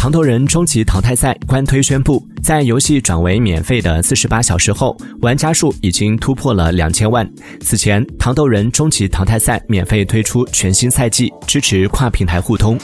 糖豆人终极淘汰赛官推宣布，在游戏转为免费的四十八小时后，玩家数已经突破了两千万。此前，糖豆人终极淘汰赛免费推出全新赛季，支持跨平台互通。